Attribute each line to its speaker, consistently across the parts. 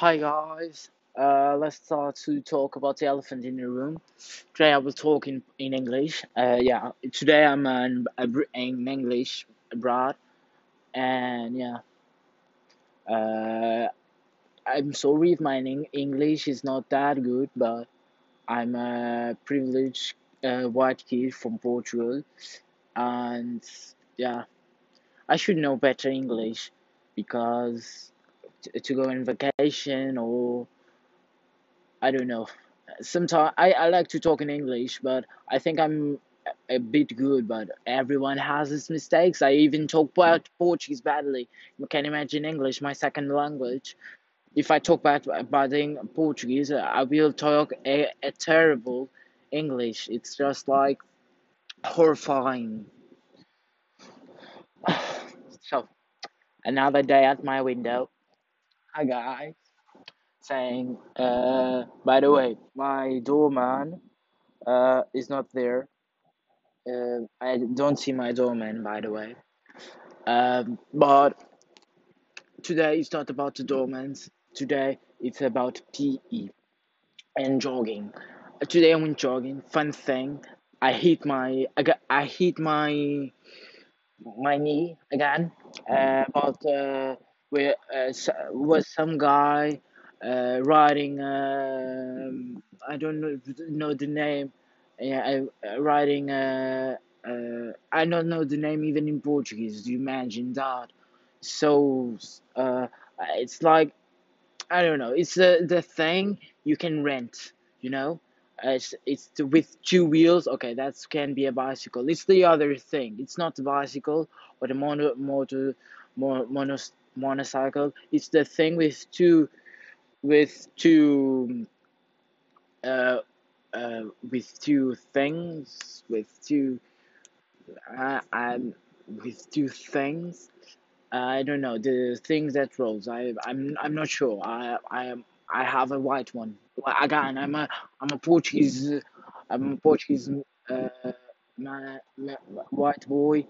Speaker 1: Hi guys. Uh, let's start to talk about the elephant in the room. Today I will talk in, in English. Uh, yeah, today I'm an, in English abroad, and yeah. Uh, I'm sorry if my English is not that good, but I'm a privileged uh, white kid from Portugal, and yeah, I should know better English because t- to go on vacation or I don't know. Sometimes I, I like to talk in English, but I think I'm a a bit good, but everyone has its mistakes. I even talk bad hmm. Portuguese badly. You can imagine English, my second language. If I talk bad bad in Portuguese, I will talk a, a terrible English. It's just like horrifying. So, another day at my window. Hi guys. Saying, uh, by the way, my doorman uh is not there. Uh, I don't see my doorman, by the way. Um, but today it's not about the doormans. Today it's about PE and jogging. Uh, Today I went jogging. Fun thing, I hit my I got I hit my my knee again. Uh, but uh, where uh, was some guy uh, riding. Um, I don't know know the name. Yeah, uh, riding. Uh, uh, I don't know the name even in Portuguese. You imagine that? So uh, it's like I don't know. It's the the thing you can rent. You know, it's it's with two wheels. Okay, that can be a bicycle. It's the other thing. It's not the bicycle or the mono motor mo, mono, motorcycle. It's the thing with two with two uh uh with two things with two uh, um with two things. I don't know the things that rolls. I I'm I'm not sure. I I am I have a white one. Again, I'm a I'm a Portuguese. I'm a Portuguese uh, my white boy,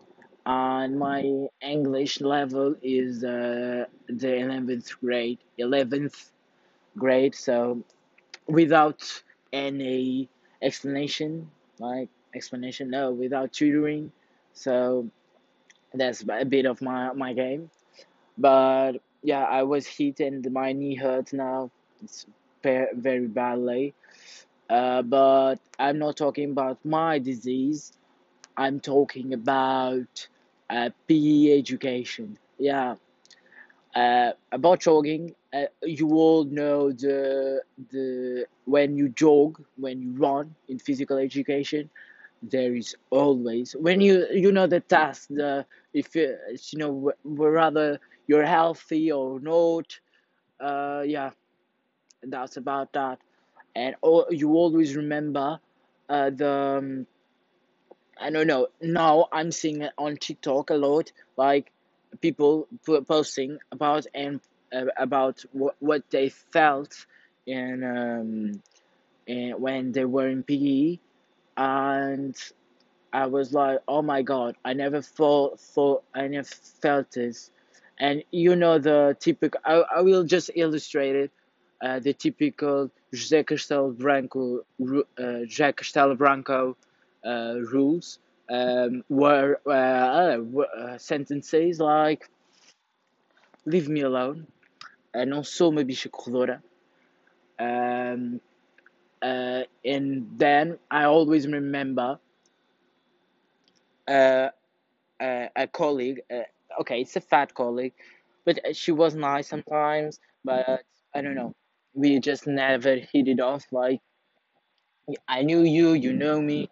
Speaker 1: and my English level is uh, the eleventh grade. Eleventh grade. So without any explanation, like explanation, no, without tutoring. So that's a bit of my my game. But yeah, I was hit and my knee hurts now. It's very badly. Uh, but I'm not talking about my disease. I'm talking about uh, PE education. Yeah, uh, about jogging. Uh, you all know the the when you jog, when you run in physical education, there is always when you you know the task. The if you, you know wh- whether you're healthy or not. Uh, yeah, that's about that. And all, you always remember uh, the um, I don't know. Now I'm seeing it on TikTok a lot, like people po- posting about and uh, about what what they felt in um in, when they were in PE, and I was like, oh my god, I never thought thought I never felt this, and you know the typical. I, I will just illustrate it. Uh, the typical José Castelo Branco, uh, José Castelo Branco rules, um, were uh, uh, uh, sentences like "Leave me alone," uh, "Não sou uma bicha corredora," um, uh, and then I always remember uh, uh, a colleague. Uh, okay, it's a fat colleague, but she was nice sometimes. But I don't know. We just never hit it off. Like I knew you, you know me.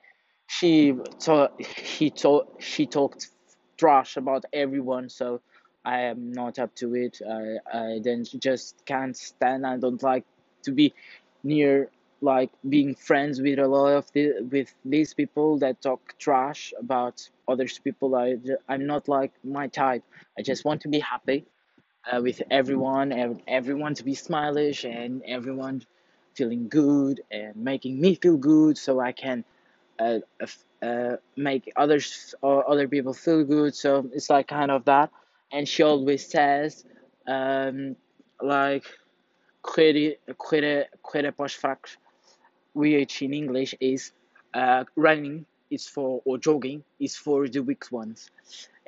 Speaker 1: She thought he told she talked trash about everyone, so I am not up to it. I I then just can't stand. I don't like to be near like being friends with a lot of the, with these people that talk trash about others people. i i'm not like my type. I just want to be happy uh, with everyone and everyone to be smileish and everyone feeling good and making me feel good so I can uh, uh, make others or other people feel good. So it's like kind of that. And she always says, um, like, correr para os fracos, which in English is uh, running is for or jogging is for the weak ones.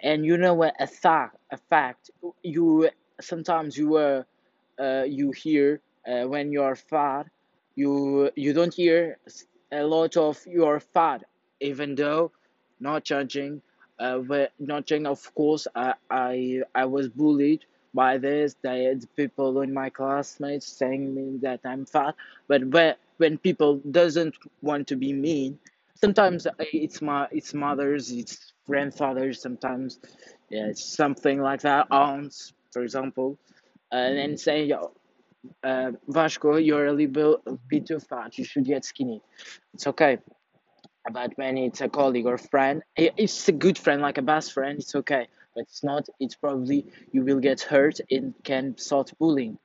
Speaker 1: And you know what? A fact, a fact. You sometimes you uh, uh you hear uh, when you are fat, you you don't hear a lot of your fat, even though not judging. Uh, not judging, of course, I, I I was bullied by this. That people in my classmates saying me that I'm fat. But when when people doesn't want to be mean, sometimes it's my it's mothers, it's grandfathers. Sometimes, yeah, something like that. Aunts, for example, and then saying, "Yo, uh, Vasco, you're a little bit too fat. You should get skinny." It's okay. But when it's a colleague or friend, it's a good friend, like a best friend, it's okay. But it's not. It's probably you will get hurt and can start bullying.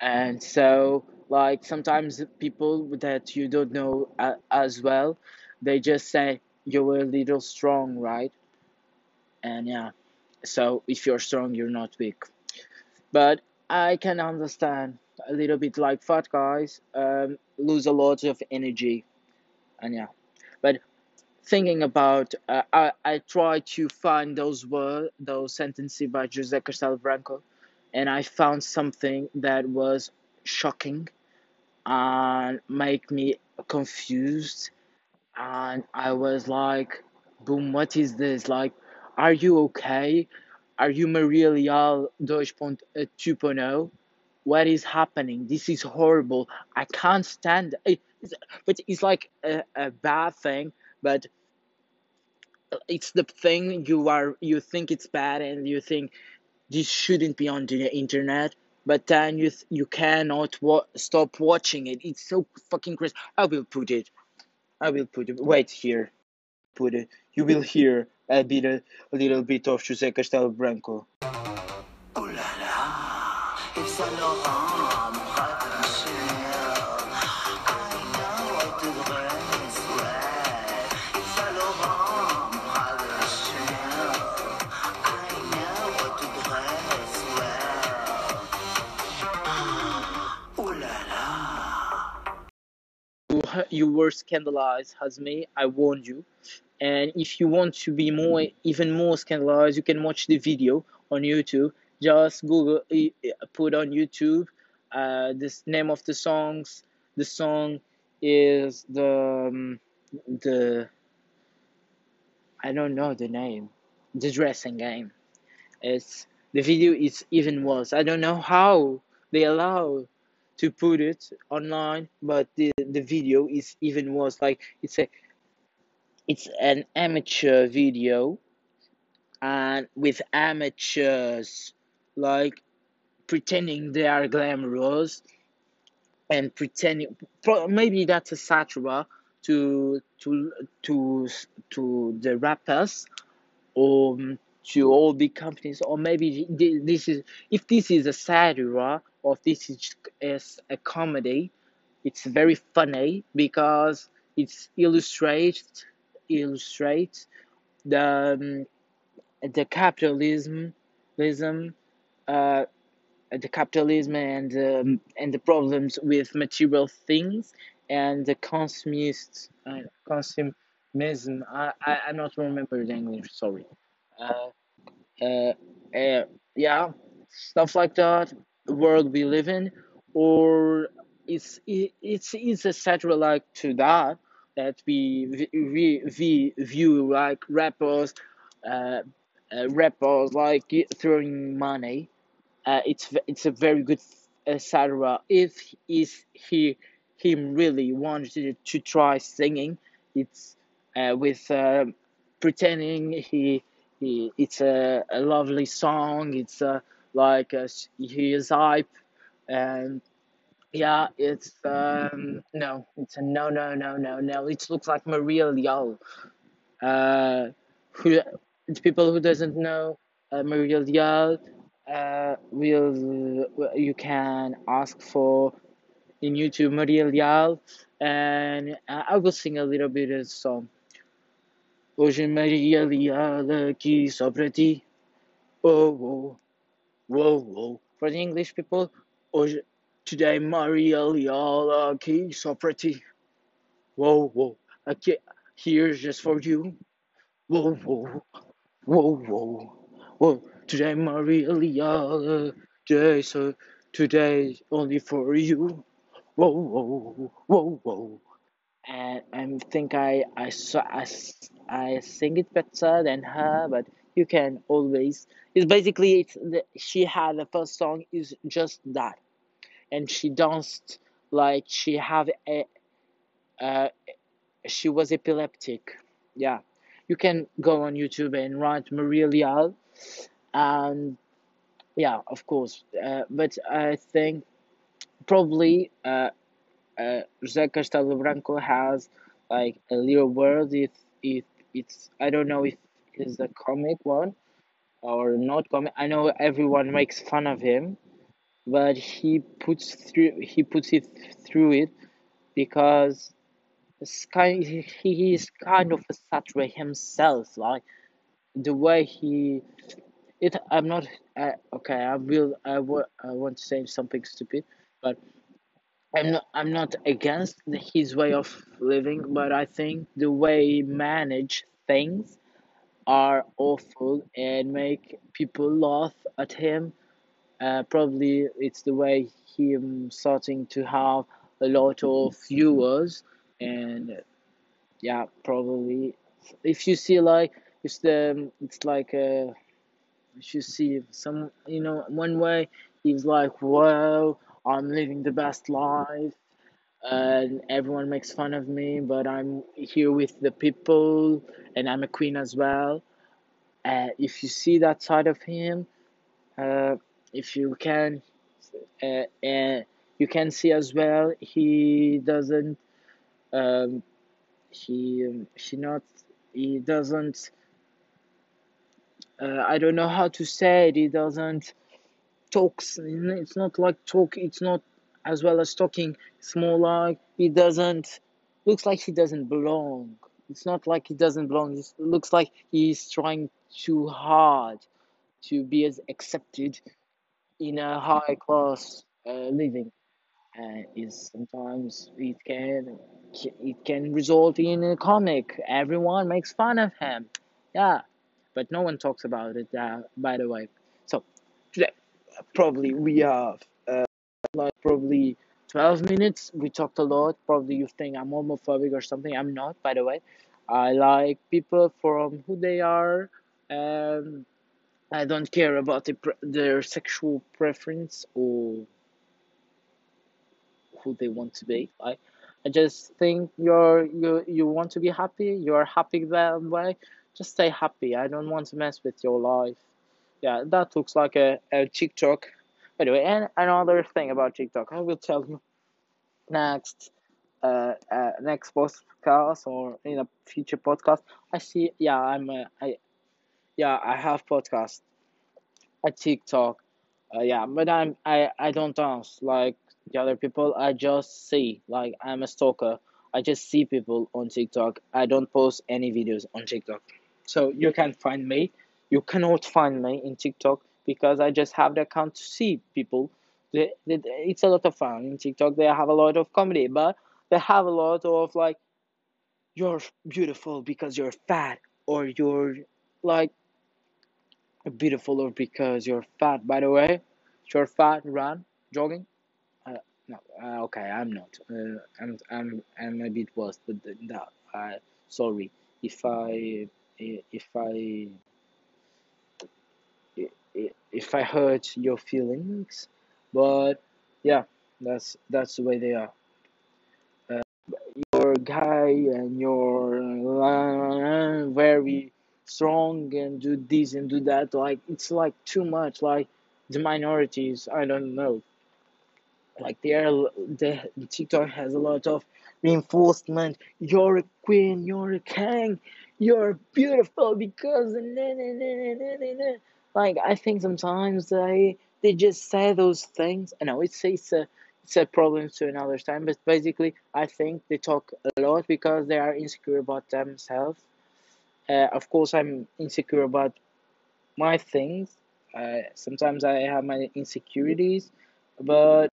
Speaker 1: And so, like sometimes people that you don't know uh, as well, they just say you're a little strong, right? And yeah, so if you're strong, you're not weak. But I can understand a little bit like fat guys um, lose a lot of energy, and yeah. But thinking about, uh, I I try to find those words, those sentences by Jose Castelo Branco, and I found something that was shocking and make me confused and I was like, boom, what is this? Like, are you okay? Are you Maria Leal 2.0? What is happening? This is horrible. I can't stand it. But it's like a, a bad thing, but it's the thing you are you think it's bad and you think this shouldn't be on the internet but then you you cannot wa- stop watching it it's so fucking crazy i will put it I will put it. Wait here. Put it. You will hear a bit, a, little bit of José Castelo Branco. You were scandalized as me. I warned you. And if you want to be more, even more scandalized, you can watch the video on YouTube. Just Google, put on YouTube uh, this name of the songs. The song is the um, the I don't know the name. The dressing game. It's the video is even worse. I don't know how they allow to put it online, but the the video is even worse. Like it's a it's an amateur video and with amateurs like pretending they are glamorous and pretending maybe that's a satire to to to to the rappers or to all big companies or maybe this is if this is a satire or if this is, is a comedy it's very funny because it's illustrates illustrates the um, the capitalism lism, uh, the capitalism and um, and the problems with material things and the consumist uh, consumism. I, I I'm not remember the English. Sorry. Uh, uh, uh, yeah, stuff like that. The world we live in, or it's it, it's it's a like to that that we we, we view like rappers, uh, uh, rappers like throwing money. Uh, it's it's a very good uh, satire. If is he him really wanted to try singing, it's uh, with uh, pretending he he it's a, a lovely song. It's uh, like uh, he is hype and yeah, it's um no, it's a no no no no no. It looks like Maria Leal. Uh, who the people who doesn't know uh, Maria Leal, uh, will you can ask for in YouTube Maria Leal, and uh, I will sing a little bit of song. Hoje Maria Leal aqui só pra ti. Oh, oh, oh, oh. For the English people, hoje today Maria Liala Key so pretty. Whoa, whoa. Okay, here's just for you. Whoa, whoa, whoa, whoa, whoa. Today Maria so today only for you. Whoa, whoa, whoa, whoa. And I think I I saw I, I sing it better than her, but you can always. It's basically it's the, she had the first song is just that, and she danced like she have a uh she was epileptic. Yeah, you can go on YouTube and write Maria Leal, and yeah, of course. Uh, but I think probably uh, uh, José Castelo Branco has like a little world. If if it's I don't know if it's a comic one or not comic. I know everyone makes fun of him, but he puts through he puts it through it because it's kind he, he is kind of a satire himself. Like the way he it. I'm not uh, okay. I will. I I want to say something stupid, but I'm not, I'm not against his way of living, but I think the way he manage things are awful and make people laugh at him. Uh, probably it's the way him starting to have a lot of viewers, and yeah, probably if you see like it's the it's like uh, you see some you know one way he's like whoa I'm living the best life and everyone makes fun of me, but I'm here with the people and I'm a queen as well. Uh, if you see that side of him, uh, if you can, uh, uh, you can see as well he doesn't, um, he, um, he not, he doesn't, uh, I don't know how to say it, he doesn't talks it's not like talk it's not as well as talking. It's more like he doesn't looks like he doesn't belong. It's not like he doesn't belong. It looks like he's trying too hard to be as accepted in a high class uh, living. And is sometimes it can it can result in a comic. Everyone makes fun of him. Yeah but no one talks about it uh, by the way so today probably we have like probably 12 minutes. We talked a lot. Probably you think I'm homophobic or something. I'm not, by the way. I like people from who they are. Um, I don't care about the, pre- their sexual preference or who they want to be. I, I just think you're you you want to be happy. You're happy that way. Just stay happy. I don't want to mess with your life. Yeah, that looks like a, a TikTok. By the way, and another thing about TikTok, I will tell you next uh, uh next podcast or in a future podcast i see yeah i'm uh, i yeah i have podcast a tiktok uh, yeah but i'm i i don't dance like the other people i just see like i'm a stalker i just see people on tiktok i don't post any videos on tiktok so you can find me. You cannot find me in tiktok because i just have the account to see people. It's a lot of fun in tiktok. They have a lot of comedy but they have a lot of like you're beautiful because you're fat or you're like beautiful or because you're fat. By the way you're fat run. Jogging? Uh, no. Uh, okay i'm not. Uh, i'm i'm i'm a bit worse but th- that. Uh, sorry. If i if i if i hurt your feelings but yeah that's that's the way they are. You're a guy and you're uh, very strong and do this and do that like it's like too much like the minorities i don't know. Like they are the tiktok has a lot of reinforcement. You're a queen you're a king you're beautiful because like i think sometimes they they just say those things. I know it's it's a it's a problem to another time but basically i think they talk a lot because they are insecure about themselves. Uh, of course i'm insecure about my things. Uh, sometimes i have my insecurities but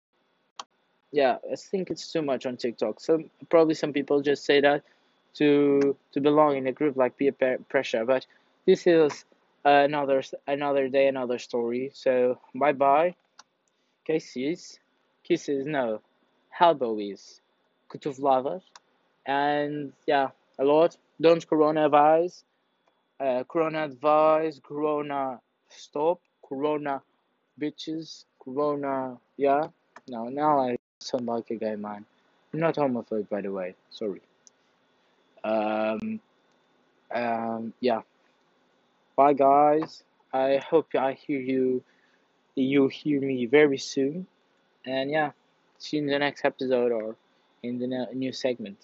Speaker 1: yeah, I think it's too much on TikTok. So probably some people just say that to to belong in a group like peer pressure, but this is another another day, another story. So bye bye, kisses, kisses. No, elbows, cotovladas, and yeah, a lot. Don't coronavirus, uh, corona advice, corona stop, corona bitches, corona. Yeah, no, now I sound like a gay man. I'm not homophobe, by the way. Sorry. Um, um, yeah. Bye, guys. I hope I hear you. You hear me very soon. And yeah, see you in the next episode or in the new segment.